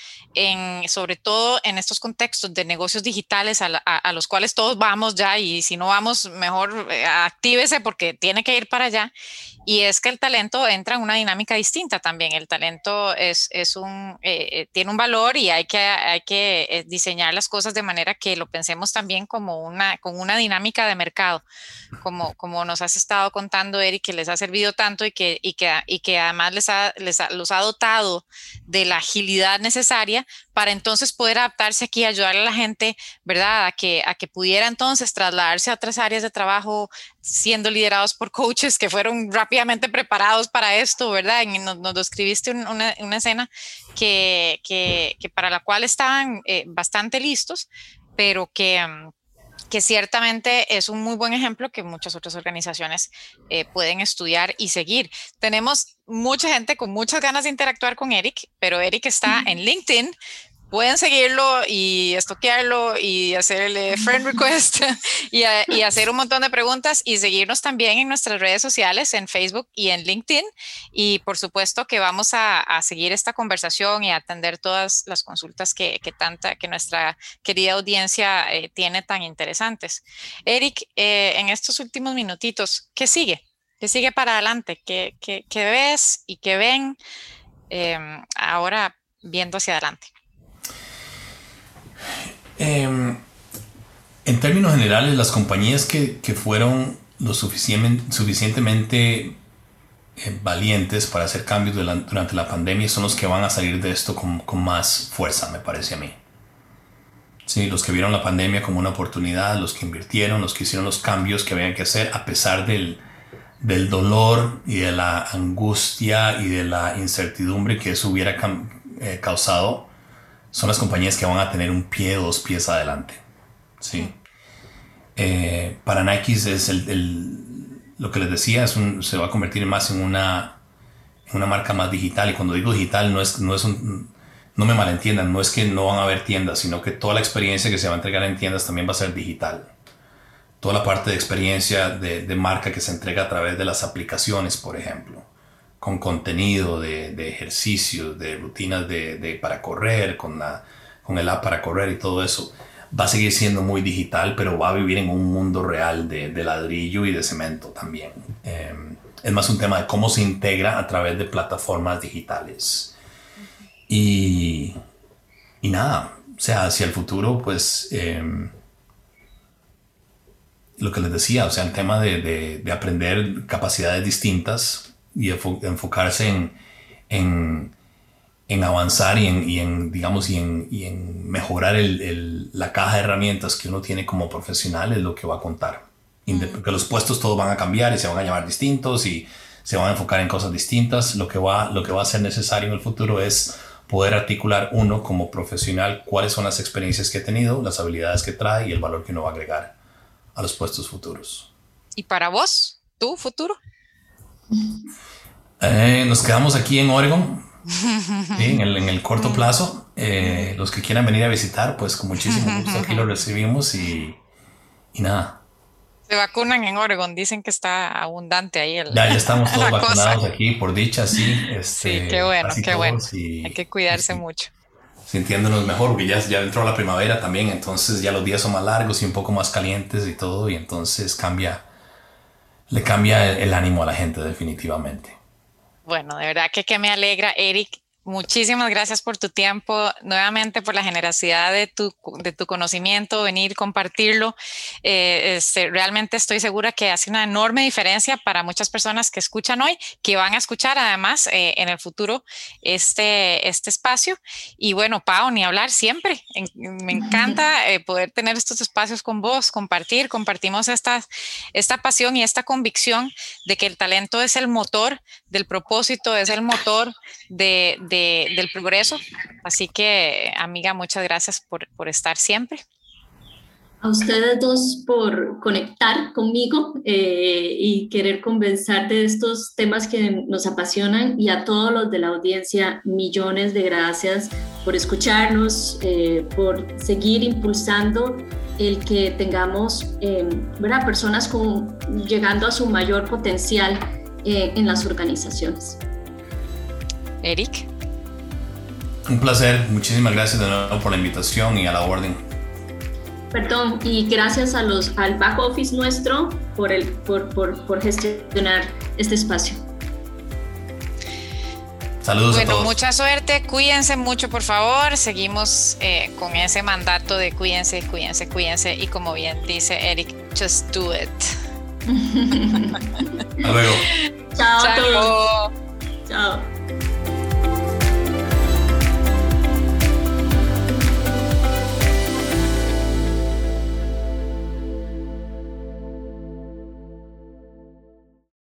sobre todo en estos contextos de negocios digitales a los cuales todos vamos ya y si no vamos, mejor eh, actívese porque tiene que ir para allá. Y es que el talento entra en una dinámica distinta también. El talento es, es un, eh, eh tiene un valor y hay que, hay que eh, diseñar las cosas de manera que lo pensemos también como una, con una dinámica de mercado, como, como nos has estado contando, Eric, que les ha servido tanto y que, y que, y que además les ha, les ha, los ha dotado de la agilidad necesaria para entonces poder adaptarse aquí y ayudarle a la gente, ¿verdad? A que, a que pudiera entonces trasladarse a otras áreas de trabajo siendo liderados por coaches que fueron rápidamente preparados para esto, ¿verdad? Y nos, nos describiste una, una, escena que, que, para la cual estaban eh, bastante listos, pero que... Um, que ciertamente es un muy buen ejemplo que muchas otras organizaciones eh, pueden estudiar y seguir. Tenemos mucha gente con muchas ganas de interactuar con Eric, pero Eric está en LinkedIn, pueden seguirlo y estoquearlo y hacerle friend [laughs] request [laughs] y, a, y, hacer un montón de preguntas y seguirnos también en nuestras redes sociales, en Facebook y en LinkedIn. Y por supuesto que vamos a, a seguir esta conversación y a atender todas las consultas que, que tanta, que nuestra querida audiencia eh, tiene tan interesantes. Eric, eh, en estos últimos minutitos, ¿qué sigue? ¿Qué sigue para adelante? ¿Qué, qué, qué ves y qué ven eh, ahora viendo hacia adelante? Eh, en términos generales, las compañías que, que fueron lo suficientemente, suficientemente eh, valientes para hacer cambios durante la pandemia son los que van a salir de esto con, con, más fuerza, me parece a mí. Sí, los que vieron la pandemia como una oportunidad, los que invirtieron, los que hicieron los cambios que habían que hacer a pesar del, del dolor y de la angustia y de la incertidumbre que eso hubiera eh, causado son las compañías que van a tener un pie o dos pies adelante. ¿sí? Eh, para Nike es el, el, lo que les decía, es un, se va a convertir más en una, en una marca más digital. Y cuando digo digital, no, es, no, es un, no me malentiendan, no es que no van a haber tiendas, sino que toda la experiencia que se va a entregar en tiendas también va a ser digital. Toda la parte de experiencia de, de marca que se entrega a través de las aplicaciones, por ejemplo con contenido de, de ejercicios, de rutinas de, de, para correr, con, la, con el app para correr y todo eso, va a seguir siendo muy digital, pero va a vivir en un mundo real de, de ladrillo y de cemento también. Eh, es más un tema de cómo se integra a través de plataformas digitales. Y, y nada, o sea, hacia el futuro, pues... Eh, lo que les decía, o sea, el tema de, de aprender capacidades distintas, y enfocarse en, en, en avanzar y en, y en, digamos, y en, y en mejorar el, el, la caja de herramientas que uno tiene como profesional es lo que va a contar. Porque los puestos todos van a cambiar y se van a llamar distintos y se van a enfocar en cosas distintas. Lo que va, lo que va a ser necesario en el futuro es poder articular uno como profesional cuáles son las experiencias que he tenido, las habilidades que trae y el valor que uno va a agregar a los puestos futuros. ¿Y para vos, tu futuro? Eh, nos quedamos aquí en Oregon, ¿sí? en, el, en, el, corto plazo. Eh, los que quieran venir a visitar, pues con muchísimo gusto aquí los [laughs] recibimos y, y nada. Se vacunan en Oregon, dicen que está abundante ahí. El, ya, ya estamos [laughs] todos vacunados cosa. aquí, por dicha, sí. Este, sí, qué bueno, qué bueno. Y, Hay que cuidarse y, mucho. Sintiéndonos mejor, porque ya, ya entró la primavera también, entonces ya los días son más largos y un poco más calientes y todo, y entonces cambia le cambia el, ánimo a la gente definitivamente. Bueno, de verdad que, que me alegra, Eric, Muchísimas gracias por tu tiempo, nuevamente por la generosidad de tu, de tu conocimiento, venir, compartirlo. Eh, este, realmente estoy segura que hace una enorme diferencia para muchas personas que escuchan hoy, que van a escuchar además eh, en el futuro este, este espacio. Y bueno, Pau, ni hablar siempre. En, me encanta [laughs] eh, poder tener estos espacios con vos, compartir, compartimos esta, esta pasión y esta convicción de que el talento es el motor del propósito, es el motor de, de de, del progreso. Así que, amiga, muchas gracias por, por estar siempre. A ustedes dos por conectar conmigo eh, y querer conversar de estos temas que nos apasionan y a todos los de la audiencia, millones de gracias por escucharnos, eh, por seguir impulsando el que tengamos eh, ¿verdad? personas con, llegando a su mayor potencial eh, en las organizaciones. Eric. Un placer, muchísimas gracias de nuevo por la invitación y a la orden. Perdón, y gracias a los, al back office nuestro por, el, por, por, por gestionar este espacio. Saludos bueno, a todos. mucha suerte, cuídense mucho por favor, seguimos eh, con ese mandato de cuídense, cuídense, cuídense y como bien dice Eric, just do it. Hasta luego. [laughs] Chao. a Chao. todos. Chao.